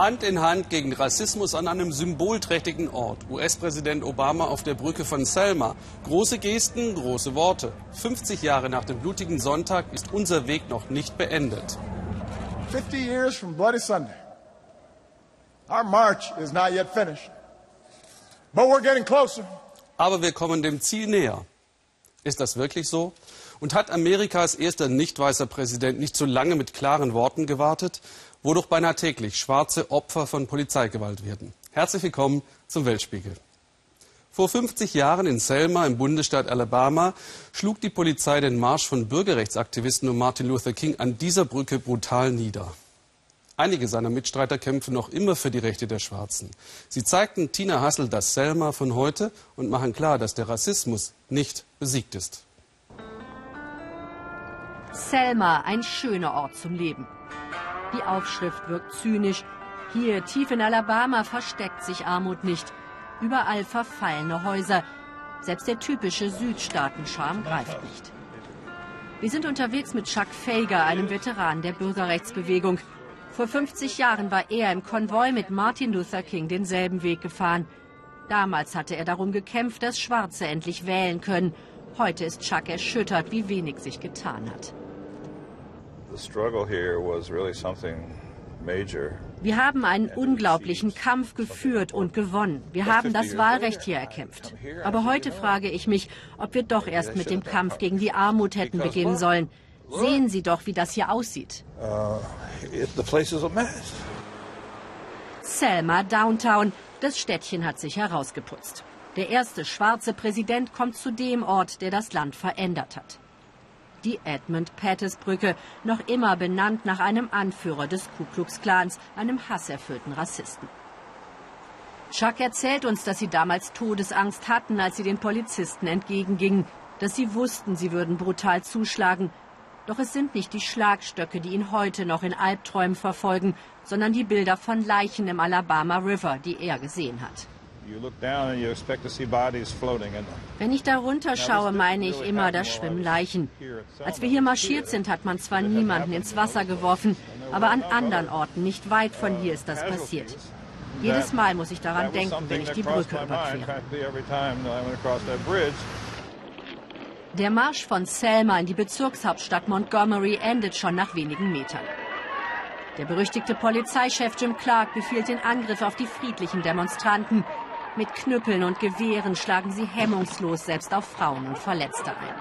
Hand in Hand gegen Rassismus an einem symbolträchtigen Ort. US-Präsident Obama auf der Brücke von Selma. Große Gesten, große Worte. 50 Jahre nach dem blutigen Sonntag ist unser Weg noch nicht beendet. 50 years from Bloody Sunday. Our march is not yet finished. But we're getting closer. Aber wir kommen dem Ziel näher. Ist das wirklich so? Und hat Amerikas erster nicht weißer Präsident nicht so lange mit klaren Worten gewartet? Wodurch beinahe täglich schwarze Opfer von Polizeigewalt werden. Herzlich willkommen zum Weltspiegel. Vor 50 Jahren in Selma im Bundesstaat Alabama schlug die Polizei den Marsch von Bürgerrechtsaktivisten um Martin Luther King an dieser Brücke brutal nieder. Einige seiner Mitstreiter kämpfen noch immer für die Rechte der Schwarzen. Sie zeigten Tina Hassel das Selma von heute und machen klar, dass der Rassismus nicht besiegt ist. Selma, ein schöner Ort zum Leben. Die Aufschrift wirkt zynisch. Hier, tief in Alabama, versteckt sich Armut nicht. Überall verfallene Häuser. Selbst der typische Südstaatenscharm greift nicht. Wir sind unterwegs mit Chuck Fager, einem Veteran der Bürgerrechtsbewegung. Vor 50 Jahren war er im Konvoi mit Martin Luther King denselben Weg gefahren. Damals hatte er darum gekämpft, dass Schwarze endlich wählen können. Heute ist Chuck erschüttert, wie wenig sich getan hat. Wir haben einen unglaublichen Kampf geführt und gewonnen. Wir haben das Wahlrecht hier erkämpft. Aber heute frage ich mich, ob wir doch erst mit dem Kampf gegen die Armut hätten beginnen sollen. Sehen Sie doch, wie das hier aussieht. Uh, Selma Downtown. Das Städtchen hat sich herausgeputzt. Der erste schwarze Präsident kommt zu dem Ort, der das Land verändert hat die Edmund Pettus Brücke, noch immer benannt nach einem Anführer des Ku Klux Klans, einem hasserfüllten Rassisten. Chuck erzählt uns, dass sie damals Todesangst hatten, als sie den Polizisten entgegengingen, dass sie wussten, sie würden brutal zuschlagen. Doch es sind nicht die Schlagstöcke, die ihn heute noch in Albträumen verfolgen, sondern die Bilder von Leichen im Alabama River, die er gesehen hat. Wenn ich da runter schaue, meine ich immer, da schwimmen Leichen. Als wir hier marschiert sind, hat man zwar niemanden ins Wasser geworfen, aber an anderen Orten, nicht weit von hier, ist das passiert. Jedes Mal muss ich daran denken, wenn ich die Brücke überquere. Der Marsch von Selma in die Bezirkshauptstadt Montgomery endet schon nach wenigen Metern. Der berüchtigte Polizeichef Jim Clark befiehlt den Angriff auf die friedlichen Demonstranten. Mit Knüppeln und Gewehren schlagen sie hemmungslos selbst auf Frauen und Verletzte ein.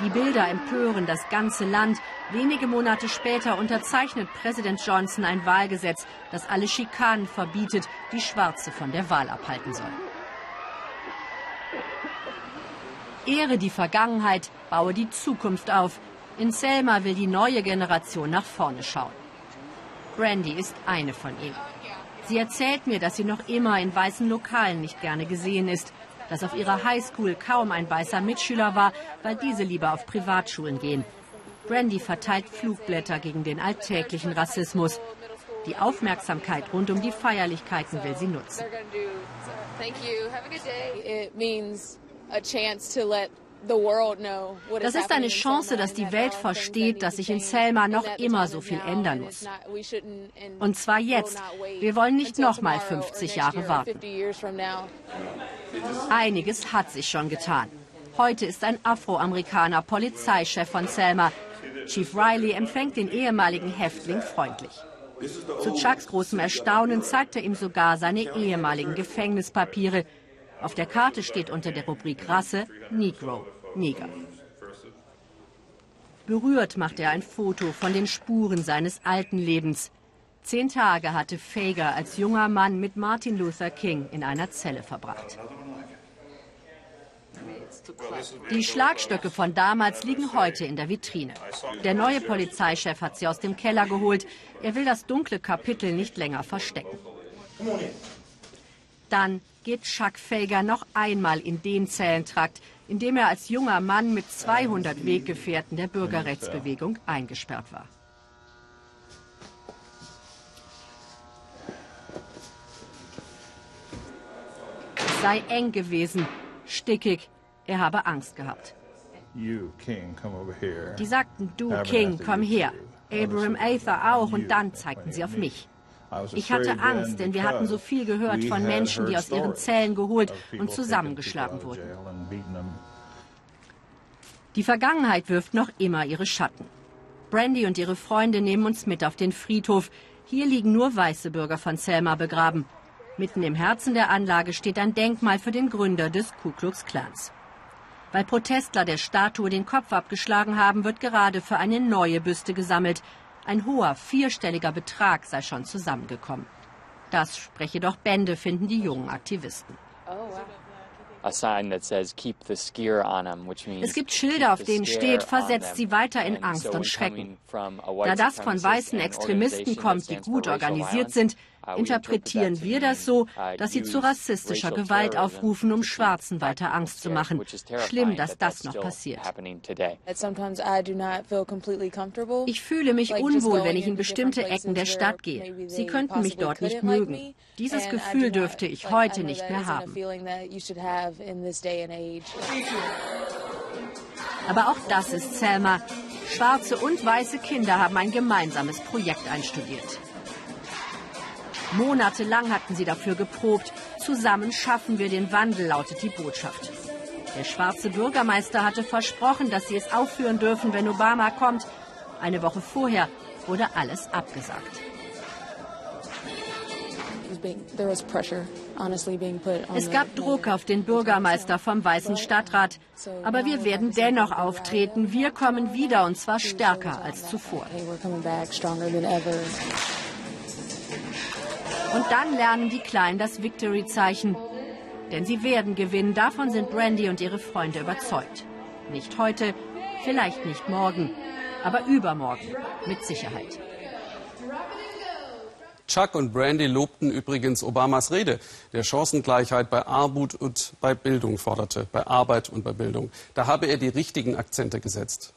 Die Bilder empören das ganze Land. Wenige Monate später unterzeichnet Präsident Johnson ein Wahlgesetz, das alle Schikanen verbietet, die Schwarze von der Wahl abhalten sollen. Ehre die Vergangenheit, baue die Zukunft auf. In Selma will die neue Generation nach vorne schauen. Brandy ist eine von ihnen. Sie erzählt mir, dass sie noch immer in weißen Lokalen nicht gerne gesehen ist, dass auf ihrer Highschool kaum ein weißer Mitschüler war, weil diese lieber auf Privatschulen gehen. Brandy verteilt Flugblätter gegen den alltäglichen Rassismus. Die Aufmerksamkeit rund um die Feierlichkeiten will sie nutzen. Das ist eine Chance, dass die Welt versteht, dass sich in Selma noch immer so viel ändern muss. Und zwar jetzt. Wir wollen nicht noch mal 50 Jahre warten. Einiges hat sich schon getan. Heute ist ein Afroamerikaner Polizeichef von Selma. Chief Riley empfängt den ehemaligen Häftling freundlich. Zu Chucks großem Erstaunen zeigt er ihm sogar seine ehemaligen Gefängnispapiere, auf der Karte steht unter der Rubrik Rasse Negro, Neger. Berührt macht er ein Foto von den Spuren seines alten Lebens. Zehn Tage hatte Fager als junger Mann mit Martin Luther King in einer Zelle verbracht. Die Schlagstöcke von damals liegen heute in der Vitrine. Der neue Polizeichef hat sie aus dem Keller geholt. Er will das dunkle Kapitel nicht länger verstecken. Dann geht Chuck Fager noch einmal in den Zellentrakt, in dem er als junger Mann mit 200 Weggefährten der Bürgerrechtsbewegung eingesperrt war. Es sei eng gewesen, stickig, er habe Angst gehabt. Die sagten, du King, komm her. Abraham Aether auch und dann zeigten sie auf mich. Ich hatte Angst, denn wir hatten so viel gehört von Menschen, die aus ihren Zellen geholt und zusammengeschlagen wurden. Die Vergangenheit wirft noch immer ihre Schatten. Brandy und ihre Freunde nehmen uns mit auf den Friedhof. Hier liegen nur weiße Bürger von Selma begraben. Mitten im Herzen der Anlage steht ein Denkmal für den Gründer des Ku Klux Klans. Weil Protestler der Statue den Kopf abgeschlagen haben, wird gerade für eine neue Büste gesammelt. Ein hoher, vierstelliger Betrag sei schon zusammengekommen. Das spreche doch Bände, finden die jungen Aktivisten. Es gibt Schilder, auf denen steht, versetzt sie weiter in Angst und Schrecken. Da das von weißen Extremisten kommt, die gut organisiert sind, interpretieren wir das so, dass sie zu rassistischer Gewalt aufrufen, um Schwarzen weiter Angst zu machen. Schlimm, dass das noch passiert. Ich fühle mich unwohl, wenn ich in bestimmte Ecken der Stadt gehe. Sie könnten mich dort nicht mögen. Dieses Gefühl dürfte ich heute nicht mehr haben. Aber auch das ist Selma. Schwarze und weiße Kinder haben ein gemeinsames Projekt einstudiert. Monatelang hatten sie dafür geprobt. Zusammen schaffen wir den Wandel, lautet die Botschaft. Der schwarze Bürgermeister hatte versprochen, dass sie es aufführen dürfen, wenn Obama kommt. Eine Woche vorher wurde alles abgesagt. Es gab Druck auf den Bürgermeister vom Weißen Stadtrat. Aber wir werden dennoch auftreten. Wir kommen wieder und zwar stärker als zuvor. Und dann lernen die Kleinen das Victory-Zeichen. Denn sie werden gewinnen. Davon sind Brandy und ihre Freunde überzeugt. Nicht heute, vielleicht nicht morgen, aber übermorgen mit Sicherheit. Chuck und Brandy lobten übrigens Obamas Rede, der Chancengleichheit bei Armut und bei Bildung forderte, bei Arbeit und bei Bildung. Da habe er die richtigen Akzente gesetzt.